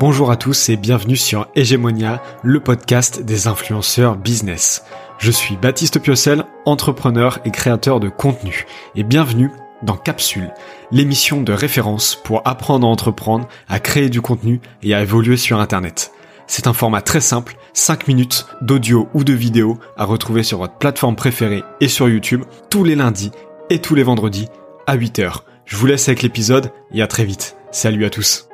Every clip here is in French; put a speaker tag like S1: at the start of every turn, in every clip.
S1: Bonjour à tous et bienvenue sur Hegemonia, le podcast des influenceurs business. Je suis Baptiste Piocel, entrepreneur et créateur de contenu. Et bienvenue dans Capsule, l'émission de référence pour apprendre à entreprendre, à créer du contenu et à évoluer sur Internet. C'est un format très simple, 5 minutes d'audio ou de vidéo à retrouver sur votre plateforme préférée et sur YouTube tous les lundis et tous les vendredis à 8h. Je vous laisse avec l'épisode et à très vite. Salut à tous.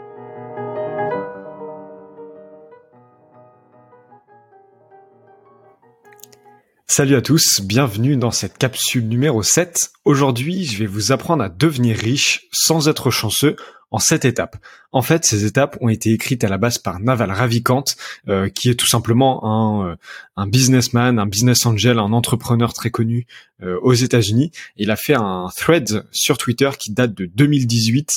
S1: Salut à tous, bienvenue dans cette capsule numéro 7. Aujourd'hui, je vais vous apprendre à devenir riche sans être chanceux en sept étapes. En fait, ces étapes ont été écrites à la base par Naval Ravikant, euh, qui est tout simplement un, euh, un, businessman, un business angel, un entrepreneur très connu euh, aux États-Unis. Il a fait un thread sur Twitter qui date de 2018,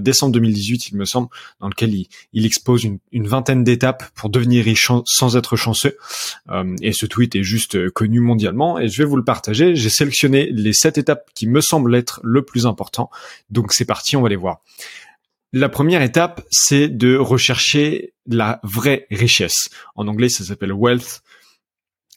S1: décembre 2018, il me semble, dans lequel il, il expose une, une vingtaine d'étapes pour devenir riche sans être chanceux. et ce tweet est juste connu mondialement et je vais vous le partager. J'ai sélectionné les sept étapes qui me semblent être le plus important. Donc c'est parti, on va les voir. La première étape, c'est de rechercher la vraie richesse. En anglais, ça s'appelle wealth.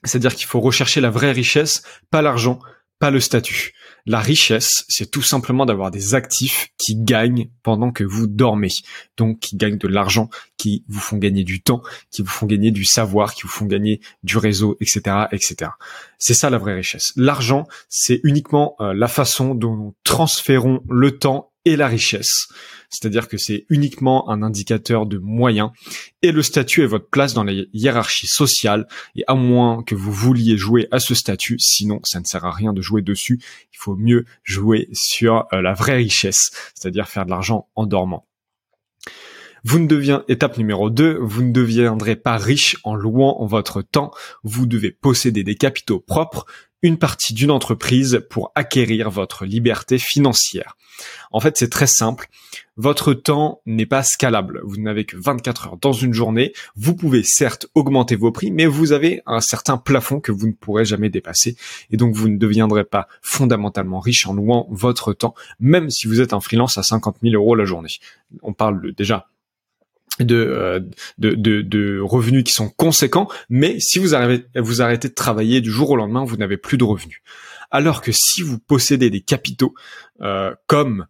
S1: C'est-à-dire qu'il faut rechercher la vraie richesse, pas l'argent, pas le statut. La richesse, c'est tout simplement d'avoir des actifs qui gagnent pendant que vous dormez. Donc, qui gagnent de l'argent, qui vous font gagner du temps, qui vous font gagner du savoir, qui vous font gagner du réseau, etc., etc. C'est ça la vraie richesse. L'argent, c'est uniquement euh, la façon dont nous transférons le temps et la richesse. C'est-à-dire que c'est uniquement un indicateur de moyens, et le statut est votre place dans la hiérarchie sociale, et à moins que vous vouliez jouer à ce statut, sinon ça ne sert à rien de jouer dessus, il faut mieux jouer sur euh, la vraie richesse, c'est-à-dire faire de l'argent en dormant. Vous ne étape numéro 2, vous ne deviendrez pas riche en louant votre temps, vous devez posséder des capitaux propres, une partie d'une entreprise pour acquérir votre liberté financière. En fait, c'est très simple. Votre temps n'est pas scalable. Vous n'avez que 24 heures dans une journée. Vous pouvez certes augmenter vos prix, mais vous avez un certain plafond que vous ne pourrez jamais dépasser. Et donc, vous ne deviendrez pas fondamentalement riche en louant votre temps, même si vous êtes un freelance à 50 000 euros la journée. On parle déjà euh, de, de, de, revenus qui sont conséquents, mais si vous, vous arrêtez de travailler du jour au lendemain, vous n'avez plus de revenus. Alors que si vous possédez des capitaux euh, comme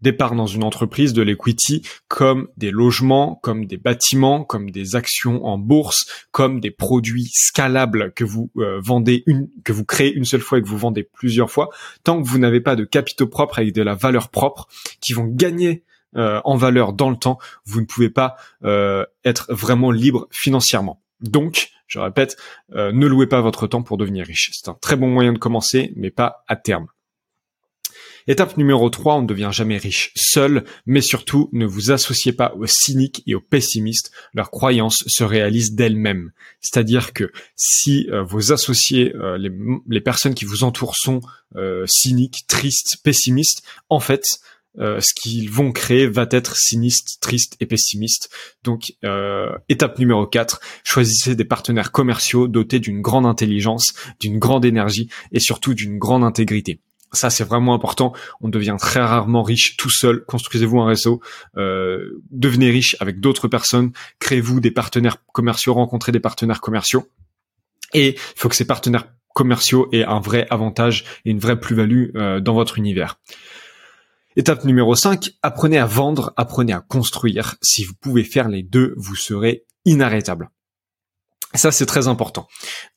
S1: des parts dans une entreprise, de l'equity, comme des logements, comme des bâtiments, comme des actions en bourse, comme des produits scalables que vous euh, vendez une, que vous créez une seule fois et que vous vendez plusieurs fois, tant que vous n'avez pas de capitaux propres avec de la valeur propre qui vont gagner euh, en valeur dans le temps, vous ne pouvez pas euh, être vraiment libre financièrement. Donc, je répète, euh, ne louez pas votre temps pour devenir riche. C'est un très bon moyen de commencer, mais pas à terme. Étape numéro 3, on ne devient jamais riche seul, mais surtout ne vous associez pas aux cyniques et aux pessimistes, leurs croyances se réalisent d'elles-mêmes. C'est-à-dire que si vos associés, les, personnes qui vous entourent sont cyniques, tristes, pessimistes, en fait, euh, ce qu'ils vont créer va être sinistre, triste et pessimiste. Donc, euh, étape numéro 4, choisissez des partenaires commerciaux dotés d'une grande intelligence, d'une grande énergie et surtout d'une grande intégrité. Ça, c'est vraiment important. On devient très rarement riche tout seul. Construisez-vous un réseau. Euh, devenez riche avec d'autres personnes. Créez-vous des partenaires commerciaux. Rencontrez des partenaires commerciaux. Et il faut que ces partenaires commerciaux aient un vrai avantage et une vraie plus-value dans votre univers. Étape numéro 5, apprenez à vendre, apprenez à construire. Si vous pouvez faire les deux, vous serez inarrêtable. Ça, c'est très important.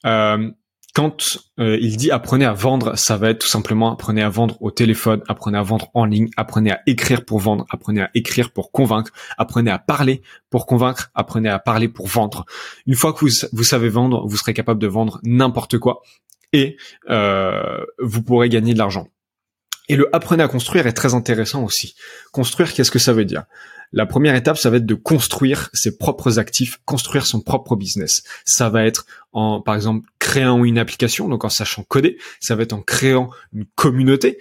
S1: Euh, quand euh, il dit apprenez à vendre, ça va être tout simplement apprenez à vendre au téléphone, apprenez à vendre en ligne, apprenez à écrire pour vendre, apprenez à écrire pour convaincre, apprenez à parler pour convaincre, apprenez à parler pour vendre. Une fois que vous, vous savez vendre, vous serez capable de vendre n'importe quoi et euh, vous pourrez gagner de l'argent. Et le apprenez à construire est très intéressant aussi. Construire, qu'est-ce que ça veut dire? La première étape, ça va être de construire ses propres actifs, construire son propre business. Ça va être en, par exemple, créant une application, donc en sachant coder. Ça va être en créant une communauté,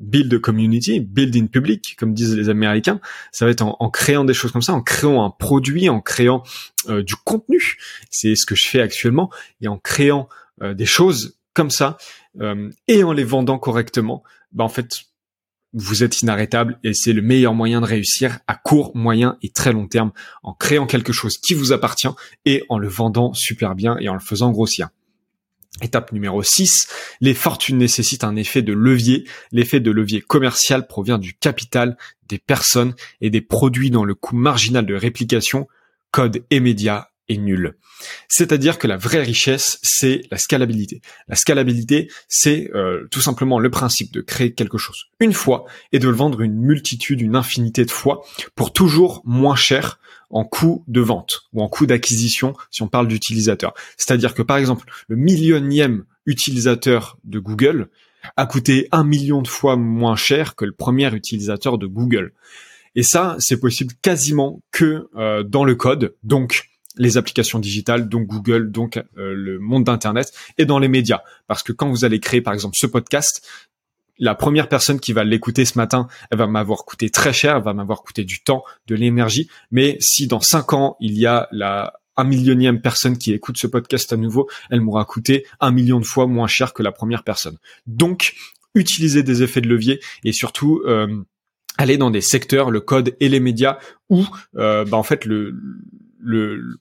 S1: build a community, build in public, comme disent les Américains. Ça va être en, créant des choses comme ça, en créant un produit, en créant euh, du contenu. C'est ce que je fais actuellement, et en créant euh, des choses comme ça, euh, et en les vendant correctement bah en fait, vous êtes inarrêtable et c'est le meilleur moyen de réussir à court, moyen et très long terme en créant quelque chose qui vous appartient et en le vendant super bien et en le faisant grossir. Étape numéro 6, les fortunes nécessitent un effet de levier. L'effet de levier commercial provient du capital, des personnes et des produits dont le coût marginal de réplication, code et médias nul. C'est-à-dire que la vraie richesse, c'est la scalabilité. La scalabilité, c'est euh, tout simplement le principe de créer quelque chose une fois et de le vendre une multitude, une infinité de fois pour toujours moins cher en coût de vente ou en coût d'acquisition si on parle d'utilisateur. C'est-à-dire que par exemple, le millionième utilisateur de Google a coûté un million de fois moins cher que le premier utilisateur de Google. Et ça, c'est possible quasiment que euh, dans le code. Donc, les applications digitales, donc Google, donc euh, le monde d'Internet, et dans les médias. Parce que quand vous allez créer, par exemple, ce podcast, la première personne qui va l'écouter ce matin, elle va m'avoir coûté très cher, elle va m'avoir coûté du temps, de l'énergie. Mais si dans cinq ans, il y a la un millionième personne qui écoute ce podcast à nouveau, elle m'aura coûté un million de fois moins cher que la première personne. Donc, utilisez des effets de levier et surtout euh, aller dans des secteurs, le code et les médias où, euh, bah, en fait, le, le,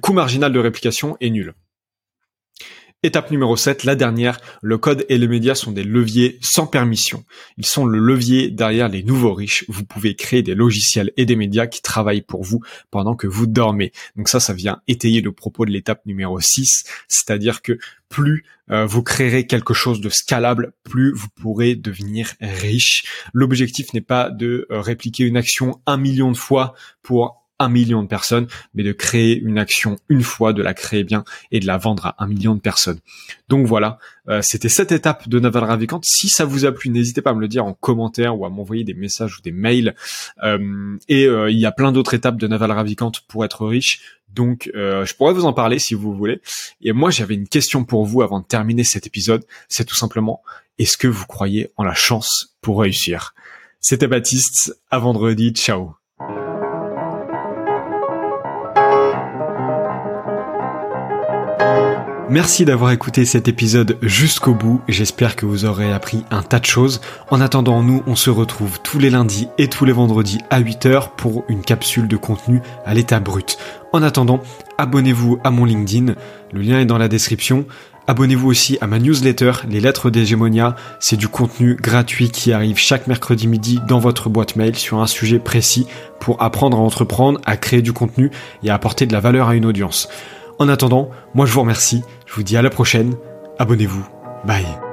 S1: coût marginal de réplication est nul. Étape numéro 7, la dernière, le code et les médias sont des leviers sans permission. Ils sont le levier derrière les nouveaux riches. Vous pouvez créer des logiciels et des médias qui travaillent pour vous pendant que vous dormez. Donc ça, ça vient étayer le propos de l'étape numéro 6, c'est-à-dire que plus euh, vous créerez quelque chose de scalable, plus vous pourrez devenir riche. L'objectif n'est pas de euh, répliquer une action un million de fois pour un million de personnes, mais de créer une action une fois, de la créer bien et de la vendre à un million de personnes. Donc voilà, euh, c'était cette étape de Naval Ravikant. Si ça vous a plu, n'hésitez pas à me le dire en commentaire ou à m'envoyer des messages ou des mails. Euh, et euh, il y a plein d'autres étapes de Naval Ravikant pour être riche. Donc je pourrais vous en parler si vous voulez. Et moi j'avais une question pour vous avant de terminer cet épisode. C'est tout simplement, est-ce que vous croyez en la chance pour réussir? C'était Baptiste, à vendredi, ciao Merci d'avoir écouté cet épisode jusqu'au bout. J'espère que vous aurez appris un tas de choses. En attendant, nous, on se retrouve tous les lundis et tous les vendredis à 8h pour une capsule de contenu à l'état brut. En attendant, abonnez-vous à mon LinkedIn. Le lien est dans la description. Abonnez-vous aussi à ma newsletter, les lettres d'hégémonia. C'est du contenu gratuit qui arrive chaque mercredi midi dans votre boîte mail sur un sujet précis pour apprendre à entreprendre, à créer du contenu et à apporter de la valeur à une audience. En attendant, moi je vous remercie, je vous dis à la prochaine, abonnez-vous, bye